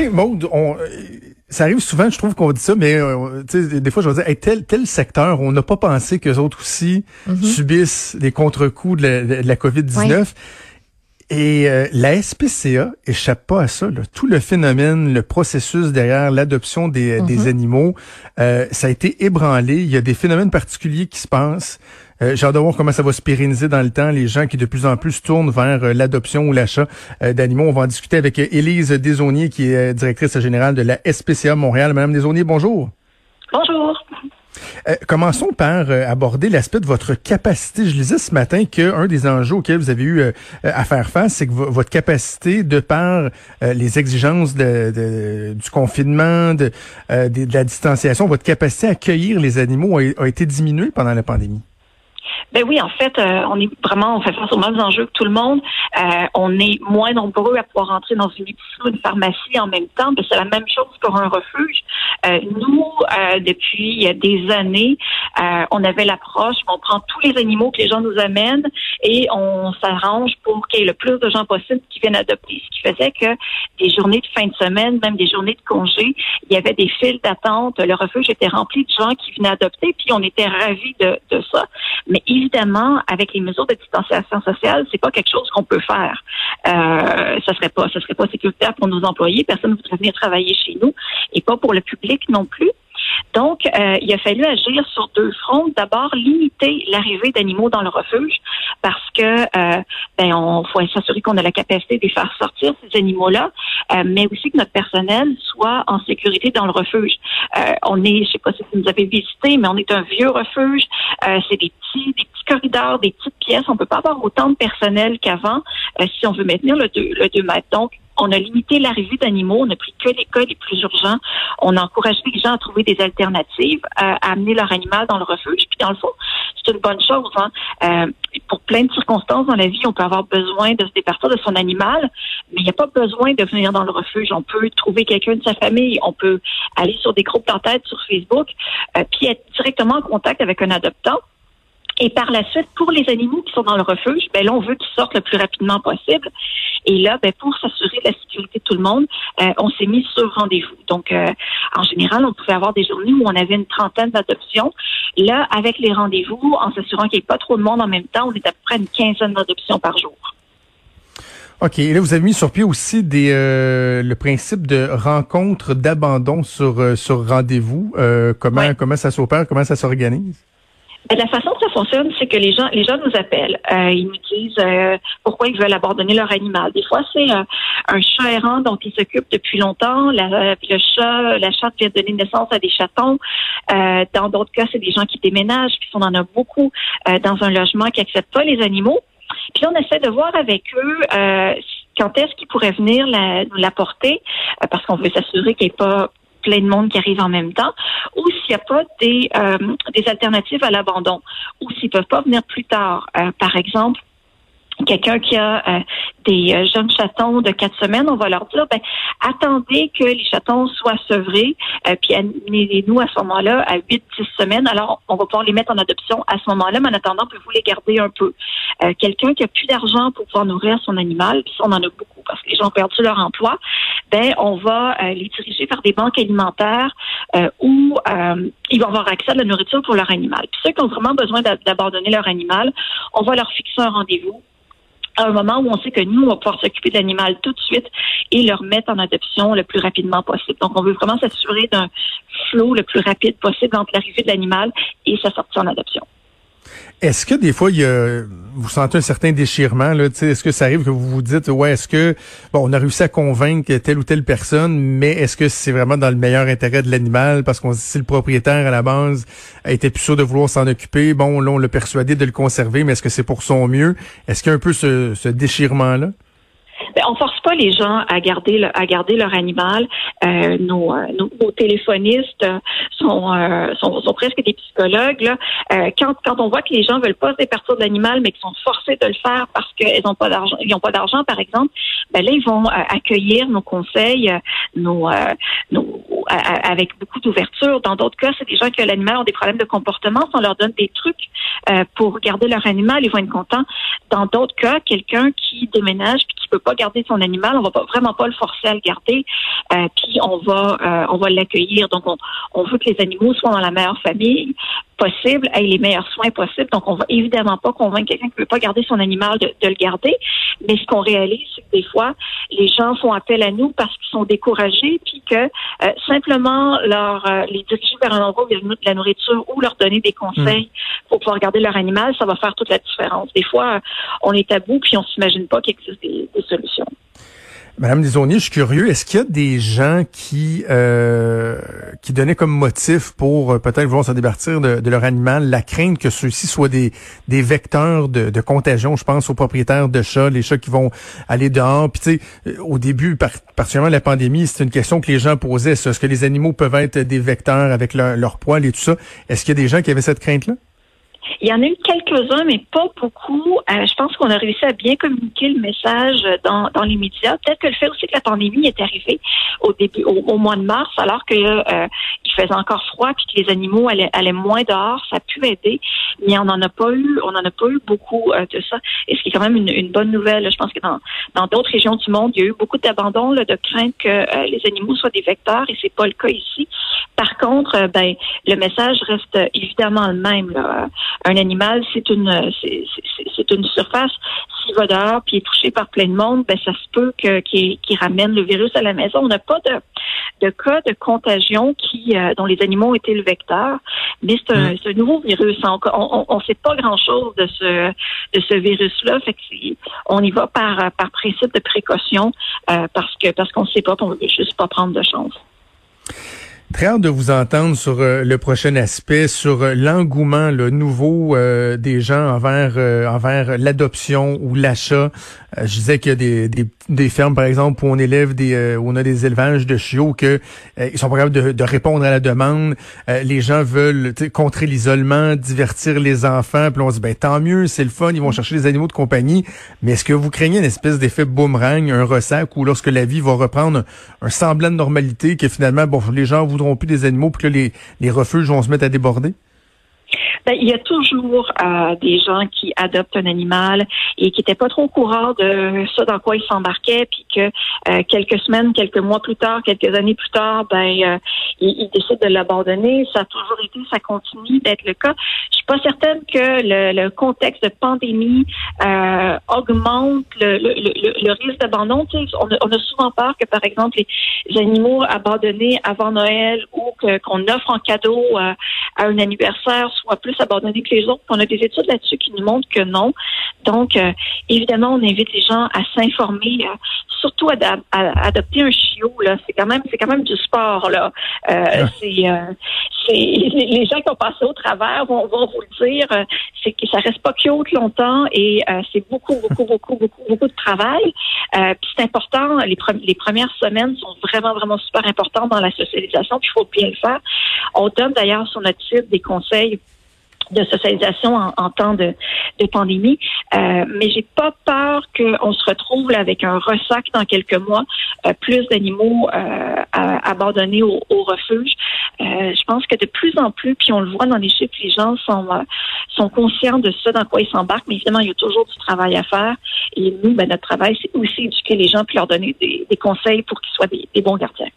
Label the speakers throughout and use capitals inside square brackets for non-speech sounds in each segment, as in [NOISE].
Speaker 1: sais, Maud, on, ça arrive souvent, je trouve qu'on dit ça, mais euh, des fois, je vais dire, tel, tel secteur, on n'a pas pensé qu'eux autres aussi mm-hmm. subissent des contre-coups de la, COVID-19. Et euh, la SPCA échappe pas à ça. Tout le phénomène, le processus derrière l'adoption des, des, mm-hmm. animaux, euh, ça a été ébranlé. Il y a des phénomènes particuliers qui se passent. Euh, J'ai hâte de voir comment ça va se pérenniser dans le temps. Les gens qui de plus en plus tournent vers euh, l'adoption ou l'achat euh, d'animaux. On va en discuter avec Élise Desaunier, qui est directrice générale de la SPCA Montréal. Madame Desaunier, bonjour.
Speaker 2: Bonjour.
Speaker 1: commençons par aborder l'aspect de votre capacité. Je lisais ce matin qu'un des enjeux auxquels vous avez eu à faire face, c'est que votre capacité, de par les exigences de, du confinement, de, de, la distanciation, votre capacité à accueillir les animaux a été diminuée pendant la pandémie.
Speaker 2: Ben oui, en fait, euh, on est vraiment, on fait face aux mêmes enjeux que tout le monde. Euh, on est moins nombreux à pouvoir entrer dans une épicerie ou une pharmacie en même temps. C'est la même chose pour un refuge. Euh, nous, depuis des années, on avait l'approche, on prend tous les animaux que les gens nous amènent et on s'arrange pour qu'il y ait le plus de gens possible qui viennent adopter. Faisait que des journées de fin de semaine, même des journées de congé, il y avait des files d'attente. Le refuge était rempli de gens qui venaient adopter, puis on était ravis de, ça. Mais évidemment, avec les mesures de distanciation sociale, c'est pas quelque chose qu'on peut faire. Euh, ça serait pas, ça serait pas sécuritaire pour nos employés. Personne ne voudrait venir travailler chez nous et pas pour le public non plus. Donc, euh, il a fallu agir sur deux fronts. D'abord, limiter l'arrivée d'animaux dans le refuge parce que euh, ben, on faut s'assurer qu'on a la capacité de faire sortir ces animaux-là, euh, mais aussi que notre personnel soit en sécurité dans le refuge. Euh, on est, je sais pas si vous nous avez visité, mais on est un vieux refuge. c'est des petits, des petits corridors, des petites pièces. On peut pas avoir autant de personnel qu'avant si on veut maintenir le 2 le deux mètres. Donc, on a limité l'arrivée d'animaux, on a pris que les cas les plus urgents. On a encouragé les gens à trouver des alternatives, à, amener leur animal dans le refuge. Puis dans le fond, c'est une bonne chose. Hein. Euh, pour plein de circonstances dans la vie, on peut avoir besoin de se départir de son animal, mais il n'y a pas besoin de venir dans le refuge. On peut trouver quelqu'un de sa famille, on peut aller sur des groupes d'entête sur Facebook, euh, puis être directement en contact avec un adoptant. Et par la suite, pour les animaux qui sont dans le refuge, ben là, on veut qu'ils sortent le plus rapidement possible. Et là, ben, pour s'assurer de la sécurité de tout le monde, euh, on s'est mis sur rendez-vous. Donc, euh, en général, on pouvait avoir des journées où on avait une trentaine d'adoptions. Là, avec les rendez-vous, en s'assurant qu'il n'y ait pas trop de monde en même temps, on est à peu près une quinzaine d'adoptions par jour.
Speaker 1: OK. Et là, vous avez mis sur pied aussi des, euh, le principe de rencontre d'abandon sur, sur rendez-vous. comment, comment ça s'opère? Comment ça s'organise?
Speaker 2: Ben, la façon que ça fonctionne, c'est que les gens, les gens nous appellent. Euh, ils nous disent euh, pourquoi ils veulent abandonner leur animal. Des fois, c'est euh, un chat errant dont ils s'occupent depuis longtemps. le chat, la chatte vient de donner naissance à des chatons. dans d'autres cas, c'est des gens qui déménagent, puis on en a beaucoup dans un logement qui accepte pas les animaux. Puis on essaie de voir avec eux quand est-ce qu'ils pourraient venir nous l'apporter, parce qu'on veut s'assurer qu'il n'y ait pas plein de monde qui arrive en même temps, ou s'il n'y a pas des, euh, des alternatives à l'abandon, ou s'ils peuvent pas venir plus tard. Euh, par exemple, quelqu'un qui a euh, des jeunes chatons de quatre semaines, on va leur dire, ben, attendez que les chatons soient sevrés, puis amenez-nous à ce moment-là à huit, dix semaines. Alors, on va pouvoir les mettre en adoption à ce moment-là, mais en attendant, pouvez-vous les garder un peu? quelqu'un qui a plus d'argent pour pouvoir nourrir son animal, puis on en a beaucoup parce que les gens ont perdu leur emploi, ben, on va les diriger vers des banques alimentaires où ils vont avoir accès à la nourriture pour leur animal. Puis ceux qui ont vraiment besoin d'abandonner leur animal, on va leur fixer un rendez-vous à un moment où on sait que nous, on va pouvoir s'occuper de l'animal tout de suite et le remettre en adoption le plus rapidement possible. Donc, on veut vraiment s'assurer d'un flot le plus rapide possible entre l'arrivée de l'animal et sa sortie en adoption.
Speaker 1: Est-ce que des fois, vous sentez un certain déchirement? Là, est-ce que ça arrive que vous vous dites, ouais, est-ce que, bon, on a réussi à convaincre telle ou telle personne, mais est-ce que c'est vraiment dans le meilleur intérêt de l'animal? Parce qu'on si le propriétaire, à la base, était plus sûr de vouloir s'en occuper, bon, là, on l'a persuadé de le conserver, mais est-ce que c'est pour son mieux? Est-ce qu'il y a un peu ce, ce déchirement-là?
Speaker 2: Ben, on force pas les gens à garder leur animal. Euh, nos, euh, nos, téléphonistes euh, sont, presque des psychologues. Quand on voit que les gens veulent pas se départir de l'animal, mais qu'ils sont forcés de le faire parce qu'ils n'ont pas d'argent, ils ont pas d'argent, par exemple, ben là ils vont accueillir nos conseils, nos, avec beaucoup d'ouverture. Dans d'autres cas, c'est des gens qui l'animal ont des problèmes de comportement. Si on leur donne des trucs pour garder leur animal, ils vont être contents. Dans d'autres cas, quelqu'un qui déménage puis qui peut pas garder son animal, on va vraiment pas le forcer à le garder. puis on va on va l'accueillir. Donc on, on veut que les animaux soient dans la meilleure famille possible, aient les meilleurs soins possibles. Donc, on va évidemment pas convaincre quelqu'un qui ne veut pas garder son animal de, le garder. Mais ce qu'on réalise, c'est que des fois, les gens font appel à nous parce qu'ils sont découragés, puis que euh, simplement leur euh, les diriger vers un endroit où il y a de la nourriture ou leur donner des conseils hmm. pour pouvoir garder leur animal, ça va faire toute la différence. Des fois, on est à bout, puis on s'imagine pas qu'il existe des solutions.
Speaker 1: Madame Desauniers, je suis curieux, est-ce qu'il y a des gens qui euh, qui donnaient comme motif pour euh, peut-être vouloir se départir de, leur animal la crainte que ceux-ci soient des, vecteurs de, de, contagion? Je pense aux propriétaires de chats, les chats qui vont aller dehors. Puis tu sais, euh, au début, particulièrement la pandémie, c'est une question que les gens posaient. Est-ce que les animaux peuvent être des vecteurs avec leur, leur poil et tout ça? Est-ce qu'il y a des gens qui avaient cette crainte-là?
Speaker 2: Il y en a eu quelques-uns, mais pas beaucoup. Euh, je pense qu'on a réussi à bien communiquer le message dans, dans les médias. Peut-être que le fait aussi que la pandémie est arrivée au début, au, mois de mars, alors que euh, il faisait encore froid puis que les animaux allaient, allaient, moins dehors, ça a pu aider. Mais on n'en a pas eu, on n'en a pas eu beaucoup euh, de ça. Et ce qui est quand même une, une bonne nouvelle. Je pense que dans dans d'autres régions du monde, il y a eu beaucoup d'abandon, de crainte que euh, les animaux soient des vecteurs, et c'est pas le cas ici. Par contre, ben le message reste évidemment le même. Là un animal, c'est une c'est une surface. S'il va dehors puis est touché par plein de monde, ben ça se peut que qu'il ramène le virus à la maison. On n'a pas de de cas de contagion qui euh, dont les animaux ont été le vecteur, mais c'est un, mm. nouveau virus. On ne sait pas grand chose de ce de ce virus-là. Fait on y va par par principe de précaution euh, parce que parce qu'on ne sait pas, on veut juste pas prendre de chance.
Speaker 1: Très hâte de vous entendre sur euh, le prochain aspect, sur euh, l'engouement le nouveau euh, des gens envers envers l'adoption ou l'achat. je disais qu'il y a des, des, des, fermes, par exemple, où on élève des où on a des élevages de chiots que ils sont pas capables de, de, répondre à la demande. les gens veulent contrer l'isolement, divertir les enfants. Puis on se dit ben tant mieux, c'est le fun, ils vont chercher des animaux de compagnie. Mais est-ce que vous craignez une espèce d'effet boomerang, un ressac, ou lorsque la vie va reprendre un, semblant de normalité, que finalement, bon, les gens voudront plus des animaux pour que les, les refuges vont se mettre à déborder?
Speaker 2: Ben, il y a toujours euh, des gens qui adoptent un animal et qui n'étaient pas trop au courant de ça dans quoi ils s'embarquaient, puis que euh, quelques semaines, quelques mois plus tard, quelques années plus tard, ben euh, ils, décident de l'abandonner. Ça a toujours été, ça continue d'être le cas. Je suis pas certaine que le, contexte de pandémie augmente le, le, risque d'abandon. On, on, a souvent peur que, par exemple, les animaux abandonnés avant Noël ou qu'on offre en cadeau à un anniversaire soient plus abandonnés que les autres. On a des études là-dessus qui nous montrent que non. Donc, euh, évidemment, on invite les gens à s'informer, euh, surtout à, adopter un chiot. Là, c'est quand même, c'est quand même du sport. Là, euh, c'est, les gens qui ont passé au travers vont, vont vous le dire. c'est que ça reste pas cute longtemps et c'est beaucoup, beaucoup, [LAUGHS] beaucoup, beaucoup, beaucoup de travail. puis c'est important. Les, les premières semaines sont vraiment, vraiment super importantes dans la socialisation. Puis il faut bien le faire. On donne d'ailleurs sur notre site des conseils de socialisation en, temps de, de pandémie. Euh, mais j'ai pas peur qu'on se retrouve avec un ressac dans quelques mois, euh, plus d'animaux euh, abandonnés au, au refuge. Euh, je pense que de plus en plus, puis on le voit dans les chiffres, les gens sont conscients de ça, dans quoi ils s'embarquent. Mais évidemment, il y a toujours du travail à faire. Et nous, ben, notre travail, c'est aussi éduquer les gens puis leur donner des, conseils pour qu'ils soient des bons gardiens.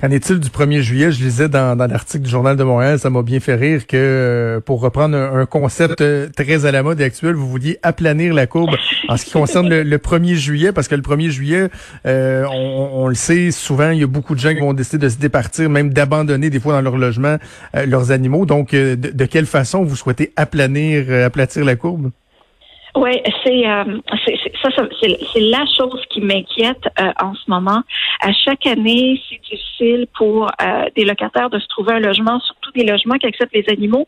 Speaker 1: Qu'en est-il du 1er juillet? Je lisais dans, dans l'article du Journal de Montréal, ça m'a bien fait rire que, euh, pour reprendre un, concept euh, très à la mode et actuel, vous vouliez aplanir la courbe en ce qui concerne le, 1er juillet, parce que le 1er juillet, euh, on, le sait, souvent, il y a beaucoup de gens qui vont décider de se départir, même d'abandonner des fois dans leur logement leurs animaux. Donc, de, de, quelle façon vous souhaitez aplanir, aplatir la courbe?
Speaker 2: Oui, c'est euh, ça, c'est la chose qui m'inquiète euh, en ce moment. À chaque année, c'est difficile pour euh, des locataires de se trouver un logement, surtout des logements qui acceptent les animaux.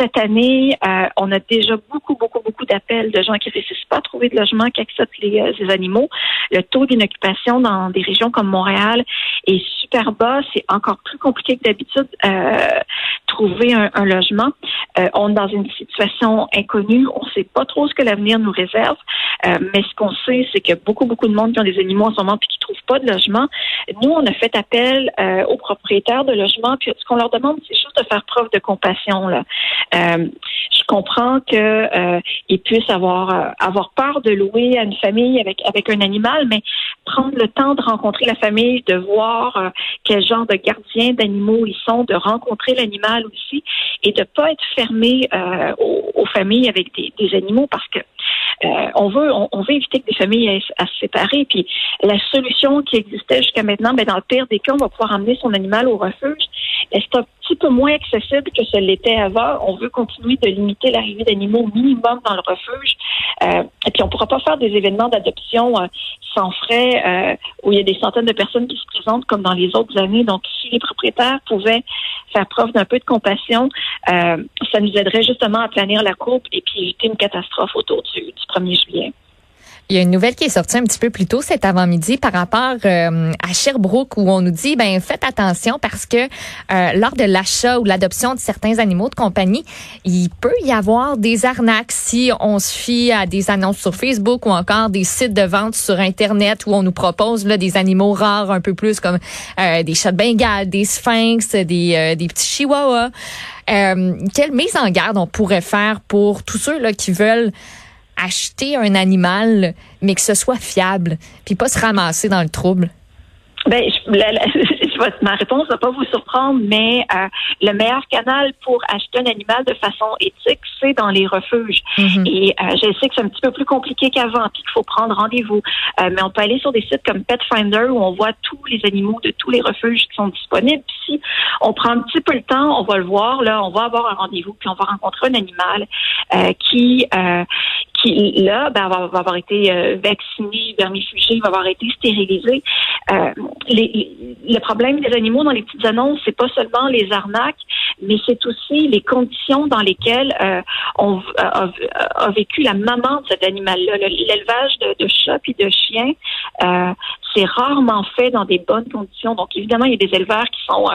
Speaker 2: Cette année, euh, on a déjà beaucoup, beaucoup, beaucoup d'appels de gens qui ne réussissent pas à trouver de logement, qui acceptent les, les animaux. Le taux d'inoccupation dans des régions comme Montréal est super bas. C'est encore plus compliqué que d'habitude trouver un, un logement. on est dans une situation inconnue. On ne sait pas trop ce que la l'avenir nous réserve. Euh, mais ce qu'on sait, c'est que beaucoup, beaucoup de monde qui ont des animaux en ce moment puis qui trouvent pas de logement. Nous, on a fait appel euh, aux propriétaires de logements. Puis ce qu'on leur demande, c'est juste de faire preuve de compassion. Là. Euh, je comprends que ils puissent avoir avoir peur de louer à une famille avec avec un animal, mais prendre le temps de rencontrer la famille, de voir quel genre de gardiens d'animaux ils sont, de rencontrer l'animal aussi, et de pas être fermé aux, familles avec des animaux parce que euh, on veut on, veut éviter que des familles aient à se séparer. Puis la solution qui existait jusqu'à maintenant, ben dans le pire des cas, on va pouvoir emmener son animal au refuge. C'est un petit peu moins accessible que ce l'était avant. On veut continuer de limiter l'arrivée d'animaux au minimum dans le refuge. Euh, et puis on ne pourra pas faire des événements d'adoption euh, sans frais euh, où il y a des centaines de personnes qui se présentent comme dans les autres années. Donc si les propriétaires pouvaient faire preuve d'un peu de compassion, ça nous aiderait justement à planir la courbe et puis éviter une catastrophe autour du, du 1er juillet.
Speaker 3: Il y a une nouvelle qui est sortie un petit peu plus tôt cet avant-midi par rapport euh, à Sherbrooke où on nous dit ben faites attention parce que euh, lors de l'achat ou l'adoption de certains animaux de compagnie, il peut y avoir des arnaques si on se fie à des annonces sur Facebook ou encore des sites de vente sur internet où on nous propose là des animaux rares un peu plus comme euh, des chats de Bengale, des sphinx, des des petits chihuahuas. quelle mise en garde on pourrait faire pour tous ceux là qui veulent acheter un animal, mais que ce soit fiable, puis pas se ramasser dans le trouble?
Speaker 2: Ben, [LAUGHS] ma réponse va pas vous surprendre, mais euh, le meilleur canal pour acheter un animal de façon éthique, c'est dans les refuges. Mhm. Et euh, je sais que c'est un petit peu plus compliqué qu'avant, puis qu'il faut prendre rendez-vous. Euh, mais on peut aller sur des sites comme Pet Finder où on voit tous les animaux de tous les refuges qui sont disponibles. si on prend un petit peu le temps, on va le voir. Là, on va avoir un rendez-vous, puis on va rencontrer un animal qui qui là ben, va, avoir été euh, vacciné, vermifugé, va avoir été stérilisé. Euh, le problème des animaux dans les petites annonces, c'est pas seulement les arnaques, mais c'est aussi les conditions dans lesquelles euh, on a, vécu la maman de cet animal-là. L'élevage de, de chats puis de chiens, c'est rarement fait dans des bonnes conditions. Donc évidemment, il y a des éleveurs qui sont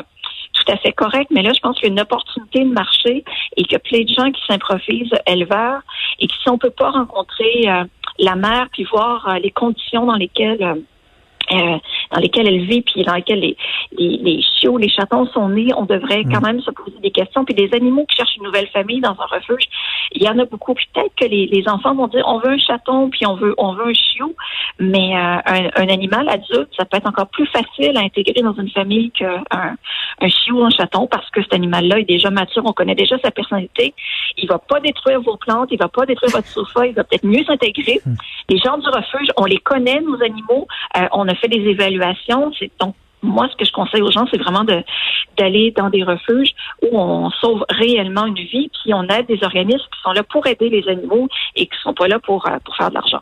Speaker 2: tout à fait correct, mais là, je pense qu'il y a une opportunité de marché et qu'il y a plein de gens qui s'improvisent éleveurs et qui, si on peut pas rencontrer euh, la mère puis voir euh, les conditions dans lesquelles euh, euh, dans lesquelles elle vit, puis dans lesquelles les, les, les, chiots, les chatons sont nés, on devrait quand mm. même se poser des questions. Puis des animaux qui cherchent une nouvelle famille dans un refuge, il y en a beaucoup. Peut-être que les, les enfants vont dire on veut un chaton, puis on veut on veut un chiot, mais euh, un, un, animal adulte, ça peut être encore plus facile à intégrer dans une famille qu'un un chiot ou un chaton parce que cet animal-là est déjà mature, on connaît déjà sa personnalité. Il va pas détruire vos plantes, il va pas détruire votre sofa, il va peut-être mieux s'intégrer. Mm. Les gens du refuge, on les connaît, nos animaux. Euh, on a fait des évaluations. C'est donc moi, ce que je conseille aux gens, c'est vraiment de d'aller dans des refuges où on sauve réellement une vie, puis on aide des organismes qui sont là pour aider les animaux et qui sont pas là pour, euh, pour faire de l'argent.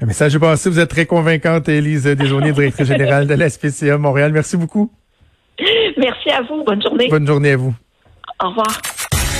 Speaker 1: Le message est passé. Vous êtes très convaincante, Élise Desjardins, directrice générale de la SPCA Montréal. Merci beaucoup. [LAUGHS]
Speaker 2: Merci à vous. Bonne journée.
Speaker 1: Bonne journée à vous.
Speaker 2: Au revoir.